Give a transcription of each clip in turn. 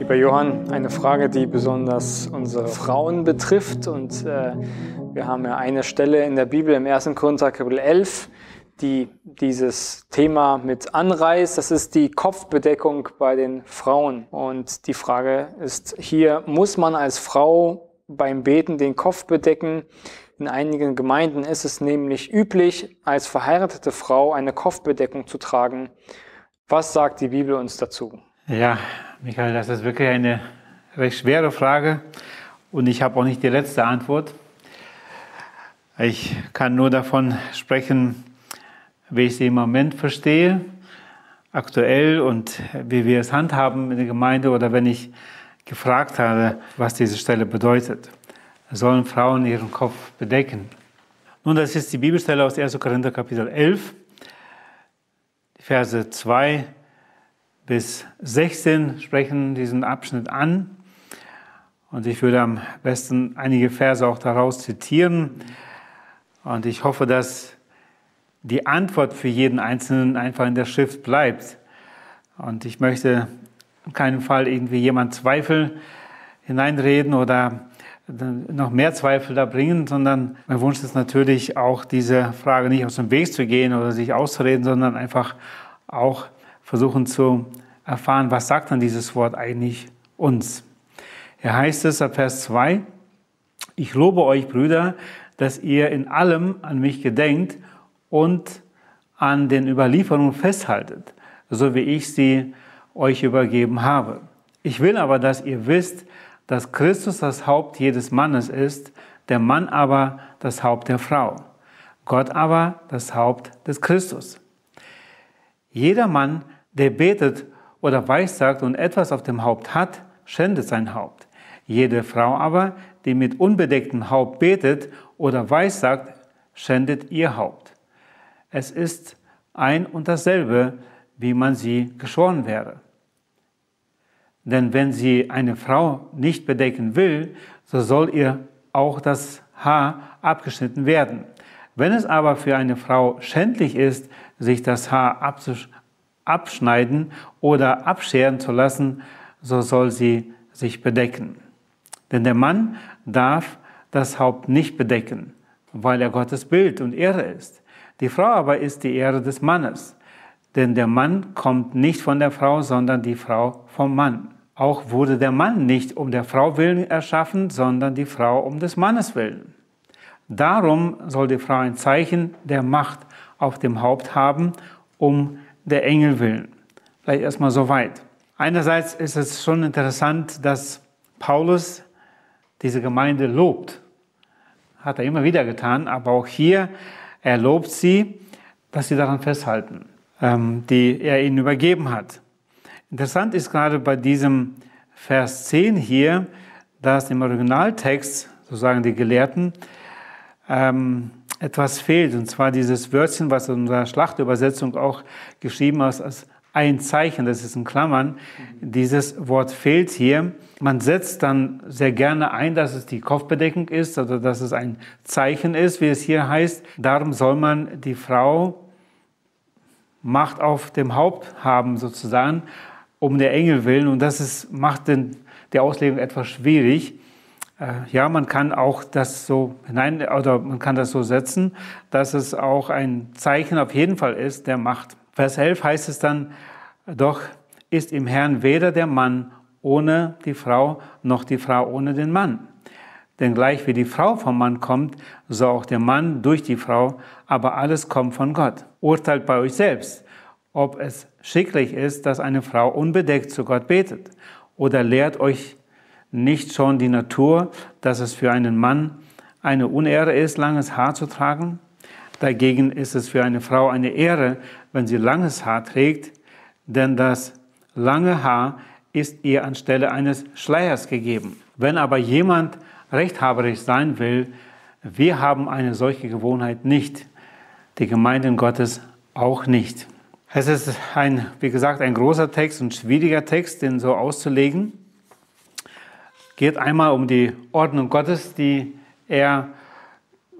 Lieber Johann, eine Frage, die besonders unsere Frauen betrifft. Und äh, wir haben ja eine Stelle in der Bibel im 1. Korinther Kapitel 11, die dieses Thema mit anreißt. Das ist die Kopfbedeckung bei den Frauen. Und die Frage ist hier, muss man als Frau beim Beten den Kopf bedecken? In einigen Gemeinden ist es nämlich üblich, als verheiratete Frau eine Kopfbedeckung zu tragen. Was sagt die Bibel uns dazu? Ja, Michael, das ist wirklich eine recht schwere Frage und ich habe auch nicht die letzte Antwort. Ich kann nur davon sprechen, wie ich sie im Moment verstehe, aktuell und wie wir es handhaben in der Gemeinde oder wenn ich gefragt habe, was diese Stelle bedeutet. Sollen Frauen ihren Kopf bedecken? Nun, das ist die Bibelstelle aus 1. Korinther Kapitel 11, Verse 2 bis 16 sprechen diesen Abschnitt an. Und ich würde am besten einige Verse auch daraus zitieren. Und ich hoffe, dass die Antwort für jeden Einzelnen einfach in der Schrift bleibt. Und ich möchte in keinem Fall irgendwie jemand Zweifel hineinreden oder noch mehr Zweifel da bringen, sondern mein Wunsch ist natürlich auch, diese Frage nicht aus dem Weg zu gehen oder sich auszureden, sondern einfach auch versuchen zu erfahren, was sagt dann dieses Wort eigentlich uns. Hier heißt es ab Vers 2, ich lobe euch, Brüder, dass ihr in allem an mich gedenkt und an den Überlieferungen festhaltet, so wie ich sie euch übergeben habe. Ich will aber, dass ihr wisst, dass Christus das Haupt jedes Mannes ist, der Mann aber das Haupt der Frau, Gott aber das Haupt des Christus. Jeder Mann, der betet oder weissagt und etwas auf dem Haupt hat, schändet sein Haupt. Jede Frau aber, die mit unbedecktem Haupt betet oder weissagt, schändet ihr Haupt. Es ist ein und dasselbe, wie man sie geschoren wäre. Denn wenn sie eine Frau nicht bedecken will, so soll ihr auch das Haar abgeschnitten werden. Wenn es aber für eine Frau schändlich ist, sich das Haar abschneiden oder abscheren zu lassen, so soll sie sich bedecken. Denn der Mann darf das Haupt nicht bedecken, weil er Gottes Bild und Ehre ist. Die Frau aber ist die Ehre des Mannes. Denn der Mann kommt nicht von der Frau, sondern die Frau vom Mann. Auch wurde der Mann nicht um der Frau willen erschaffen, sondern die Frau um des Mannes willen. Darum soll die Frau ein Zeichen der Macht auf dem Haupt haben, um der Engel willen. Vielleicht erstmal so weit. Einerseits ist es schon interessant, dass Paulus diese Gemeinde lobt. Hat er immer wieder getan, aber auch hier, er lobt sie, dass sie daran festhalten, ähm, die er ihnen übergeben hat. Interessant ist gerade bei diesem Vers 10 hier, dass im Originaltext, sozusagen die Gelehrten, ähm, etwas fehlt. Und zwar dieses Wörtchen, was in unserer Schlachtübersetzung auch geschrieben ist, als ein Zeichen, das ist in Klammern. Dieses Wort fehlt hier. Man setzt dann sehr gerne ein, dass es die Kopfbedeckung ist oder dass es ein Zeichen ist, wie es hier heißt. Darum soll man die Frau Macht auf dem Haupt haben, sozusagen um der Engel willen. Und das ist, macht den, die Auslegung etwas schwierig. Äh, ja, man kann auch das so hinein, oder man kann das so setzen, dass es auch ein Zeichen auf jeden Fall ist der Macht. Vers 11 heißt es dann, doch ist im Herrn weder der Mann ohne die Frau, noch die Frau ohne den Mann. Denn gleich wie die Frau vom Mann kommt, so auch der Mann durch die Frau, aber alles kommt von Gott. Urteilt bei euch selbst ob es schicklich ist, dass eine Frau unbedeckt zu Gott betet. Oder lehrt euch nicht schon die Natur, dass es für einen Mann eine Unehre ist, langes Haar zu tragen? Dagegen ist es für eine Frau eine Ehre, wenn sie langes Haar trägt, denn das lange Haar ist ihr anstelle eines Schleiers gegeben. Wenn aber jemand rechthaberisch sein will, wir haben eine solche Gewohnheit nicht, die Gemeinden Gottes auch nicht. Es ist ein, wie gesagt, ein großer Text und schwieriger Text, den so auszulegen. Geht einmal um die Ordnung Gottes, die er,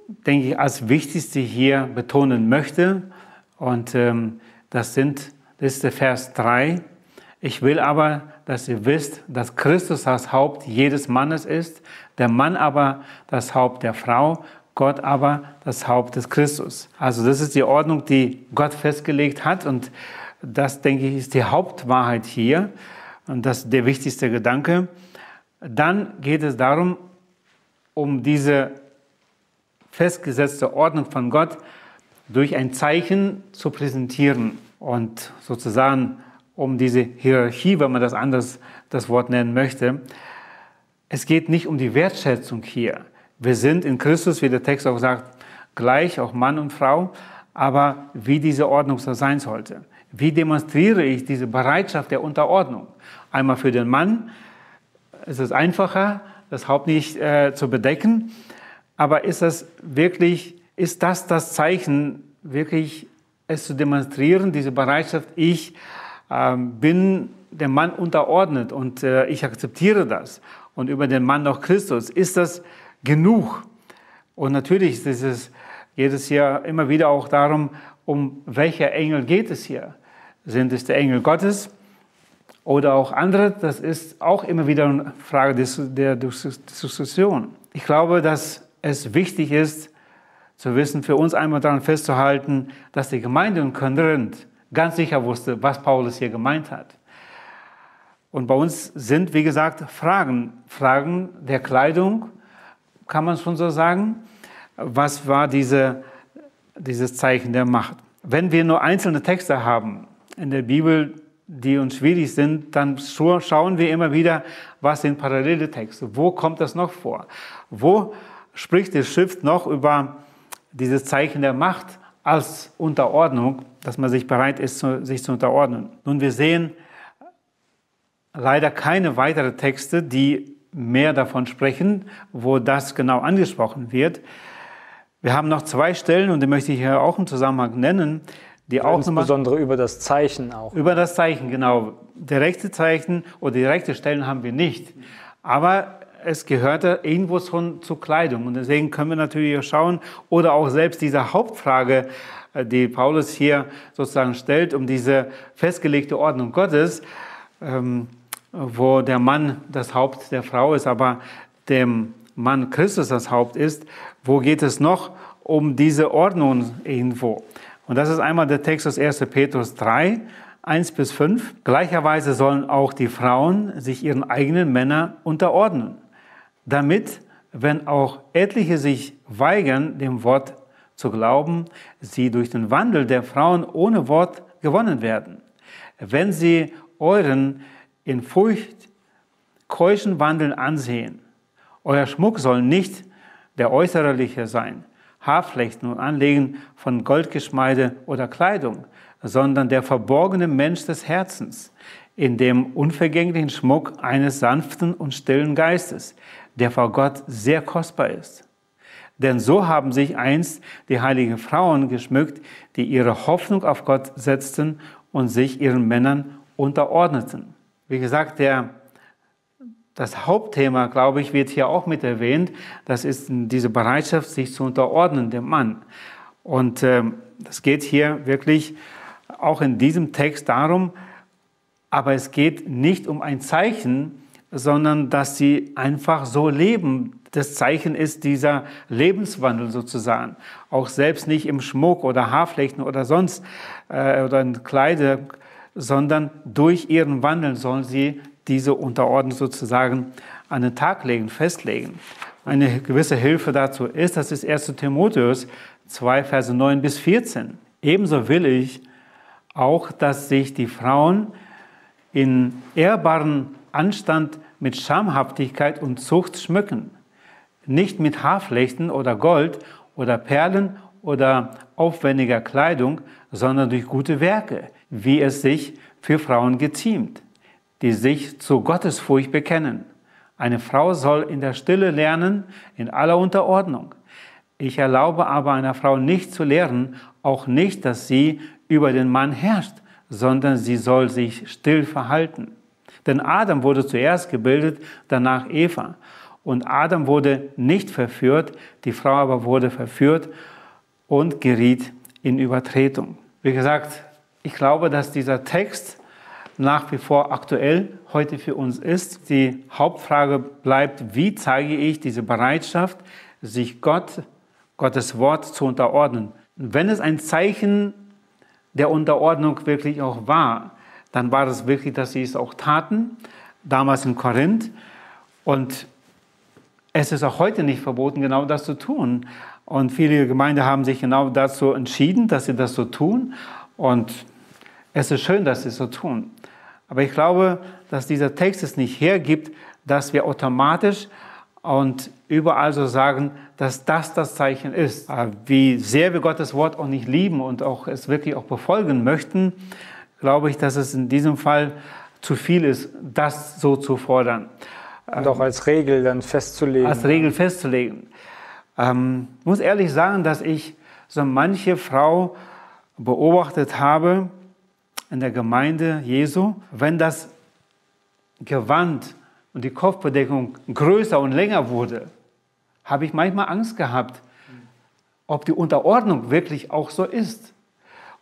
denke ich, als wichtigste hier betonen möchte. Und ähm, das sind, das ist der Vers 3 Ich will aber, dass ihr wisst, dass Christus das Haupt jedes Mannes ist, der Mann aber das Haupt der Frau, Gott aber das Haupt des Christus. Also das ist die Ordnung, die Gott festgelegt hat und das, denke ich, ist die Hauptwahrheit hier und das ist der wichtigste Gedanke. Dann geht es darum, um diese festgesetzte Ordnung von Gott durch ein Zeichen zu präsentieren und sozusagen um diese Hierarchie, wenn man das anders das Wort nennen möchte. Es geht nicht um die Wertschätzung hier. Wir sind in Christus, wie der Text auch sagt, gleich, auch Mann und Frau, aber wie diese Ordnung so sein sollte. Wie demonstriere ich diese Bereitschaft der Unterordnung? Einmal für den Mann ist es einfacher, das Haupt nicht äh, zu bedecken, aber ist das wirklich, ist das das Zeichen, wirklich es zu demonstrieren, diese Bereitschaft, ich äh, bin dem Mann unterordnet und äh, ich akzeptiere das und über den Mann noch Christus, ist das genug? Und natürlich ist es, geht es hier immer wieder auch darum, um welcher Engel geht es hier? Sind es der Engel Gottes oder auch andere? Das ist auch immer wieder eine Frage der Diskussion. Ich glaube, dass es wichtig ist, zu wissen, für uns einmal daran festzuhalten, dass die Gemeinde in Korinth ganz sicher wusste, was Paulus hier gemeint hat. Und bei uns sind, wie gesagt, Fragen. Fragen der Kleidung, kann man schon so sagen. Was war diese, dieses Zeichen der Macht? Wenn wir nur einzelne Texte haben in der Bibel, die uns schwierig sind, dann schauen wir immer wieder, was sind parallele Texte? Wo kommt das noch vor? Wo spricht die Schrift noch über dieses Zeichen der Macht als Unterordnung, dass man sich bereit ist, sich zu unterordnen? Nun, wir sehen leider keine weiteren Texte, die mehr davon sprechen, wo das genau angesprochen wird. Wir haben noch zwei Stellen, und die möchte ich hier auch im Zusammenhang nennen, die auch insbesondere über das Zeichen auch. Über das Zeichen, genau. Direkte Zeichen oder direkte Stellen haben wir nicht. Aber es gehörte irgendwo schon zur Kleidung. Und deswegen können wir natürlich schauen oder auch selbst diese Hauptfrage, äh, die Paulus hier sozusagen stellt, um diese festgelegte Ordnung Gottes, ähm, wo der Mann das Haupt der Frau ist, aber dem Mann Christus das Haupt ist, wo geht es noch um diese Ordnung irgendwo? Und das ist einmal der Text aus 1. Petrus 3, 1 bis 5. Gleicherweise sollen auch die Frauen sich ihren eigenen Männern unterordnen, damit, wenn auch etliche sich weigern, dem Wort zu glauben, sie durch den Wandel der Frauen ohne Wort gewonnen werden. Wenn sie euren in Furcht keuschen Wandeln ansehen, euer Schmuck soll nicht der äußerliche sein, Haarflechten und Anlegen von Goldgeschmeide oder Kleidung, sondern der verborgene Mensch des Herzens, in dem unvergänglichen Schmuck eines sanften und stillen Geistes, der vor Gott sehr kostbar ist. Denn so haben sich einst die heiligen Frauen geschmückt, die ihre Hoffnung auf Gott setzten und sich ihren Männern unterordneten. Wie gesagt, der das Hauptthema, glaube ich, wird hier auch mit erwähnt. Das ist diese Bereitschaft, sich zu unterordnen, dem Mann. Und äh, das geht hier wirklich auch in diesem Text darum, aber es geht nicht um ein Zeichen, sondern dass sie einfach so leben. Das Zeichen ist dieser Lebenswandel sozusagen. Auch selbst nicht im Schmuck oder Haarflechten oder sonst äh, oder in Kleidung, sondern durch ihren Wandel sollen sie diese Unterordnung sozusagen an den Tag legen, festlegen. Eine gewisse Hilfe dazu ist, das ist 1 Timotheus 2, Verse 9 bis 14. Ebenso will ich auch, dass sich die Frauen in ehrbaren Anstand mit Schamhaftigkeit und Zucht schmücken, nicht mit Haarflechten oder Gold oder Perlen oder aufwendiger Kleidung, sondern durch gute Werke, wie es sich für Frauen geziemt die sich zu Gottesfurcht bekennen. Eine Frau soll in der Stille lernen, in aller Unterordnung. Ich erlaube aber einer Frau nicht zu lehren, auch nicht, dass sie über den Mann herrscht, sondern sie soll sich still verhalten. Denn Adam wurde zuerst gebildet, danach Eva. Und Adam wurde nicht verführt, die Frau aber wurde verführt und geriet in Übertretung. Wie gesagt, ich glaube, dass dieser Text nach wie vor aktuell heute für uns ist. Die Hauptfrage bleibt, wie zeige ich diese Bereitschaft, sich Gott, Gottes Wort zu unterordnen. Wenn es ein Zeichen der Unterordnung wirklich auch war, dann war es wirklich, dass sie es auch taten, damals in Korinth. Und es ist auch heute nicht verboten, genau das zu tun. Und viele Gemeinden haben sich genau dazu entschieden, dass sie das so tun. Und es ist schön, dass sie es so tun. Aber ich glaube, dass dieser Text es nicht hergibt, dass wir automatisch und überall so sagen, dass das das Zeichen ist. Wie sehr wir Gottes Wort auch nicht lieben und auch es wirklich auch befolgen möchten, glaube ich, dass es in diesem Fall zu viel ist, das so zu fordern. Und auch als Regel dann festzulegen. Als Regel festzulegen. Ähm, muss ehrlich sagen, dass ich so manche Frau beobachtet habe in der Gemeinde Jesu, wenn das Gewand und die Kopfbedeckung größer und länger wurde, habe ich manchmal Angst gehabt, ob die Unterordnung wirklich auch so ist.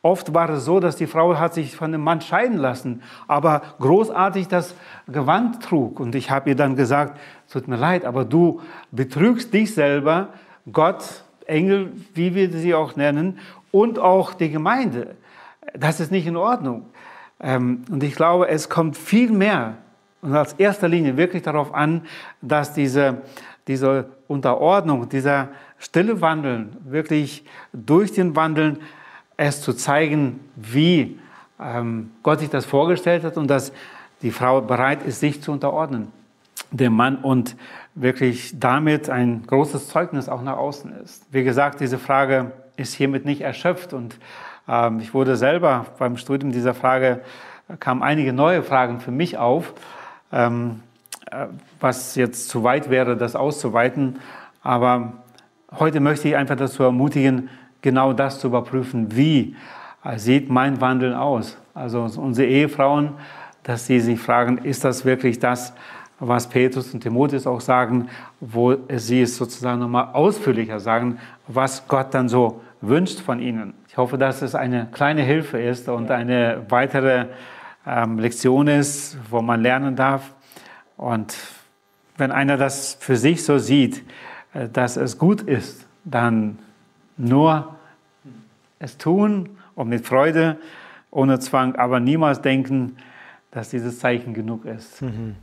Oft war es so, dass die Frau hat sich von dem Mann scheiden lassen, aber großartig das Gewand trug. Und ich habe ihr dann gesagt, tut mir leid, aber du betrügst dich selber, Gott, Engel, wie wir sie auch nennen, und auch die Gemeinde. Das ist nicht in Ordnung. Ähm, und ich glaube, es kommt viel mehr und als erster Linie wirklich darauf an, dass diese, diese Unterordnung, dieser stille Wandeln, wirklich durch den Wandeln es zu zeigen, wie ähm, Gott sich das vorgestellt hat und dass die Frau bereit ist, sich zu unterordnen, dem Mann und wirklich damit ein großes Zeugnis auch nach außen ist. Wie gesagt, diese Frage ist hiermit nicht erschöpft und ich wurde selber beim Studium dieser Frage, kamen einige neue Fragen für mich auf, ähm, äh, was jetzt zu weit wäre, das auszuweiten. Aber heute möchte ich einfach dazu ermutigen, genau das zu überprüfen. Wie äh, sieht mein Wandel aus? Also unsere Ehefrauen, dass sie sich fragen, ist das wirklich das, was Petrus und Timotheus auch sagen, wo sie es sozusagen nochmal ausführlicher sagen, was Gott dann so wünscht von ihnen. Ich hoffe, dass es eine kleine Hilfe ist und eine weitere ähm, Lektion ist, wo man lernen darf. Und wenn einer das für sich so sieht, äh, dass es gut ist, dann nur es tun und mit Freude, ohne Zwang, aber niemals denken, dass dieses Zeichen genug ist. Mhm.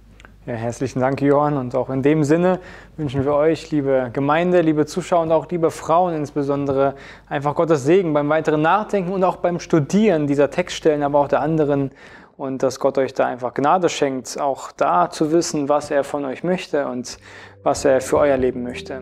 Ja, herzlichen Dank, Johann. Und auch in dem Sinne wünschen wir euch, liebe Gemeinde, liebe Zuschauer und auch liebe Frauen insbesondere, einfach Gottes Segen beim weiteren Nachdenken und auch beim Studieren dieser Textstellen, aber auch der anderen. Und dass Gott euch da einfach Gnade schenkt, auch da zu wissen, was er von euch möchte und was er für euer Leben möchte.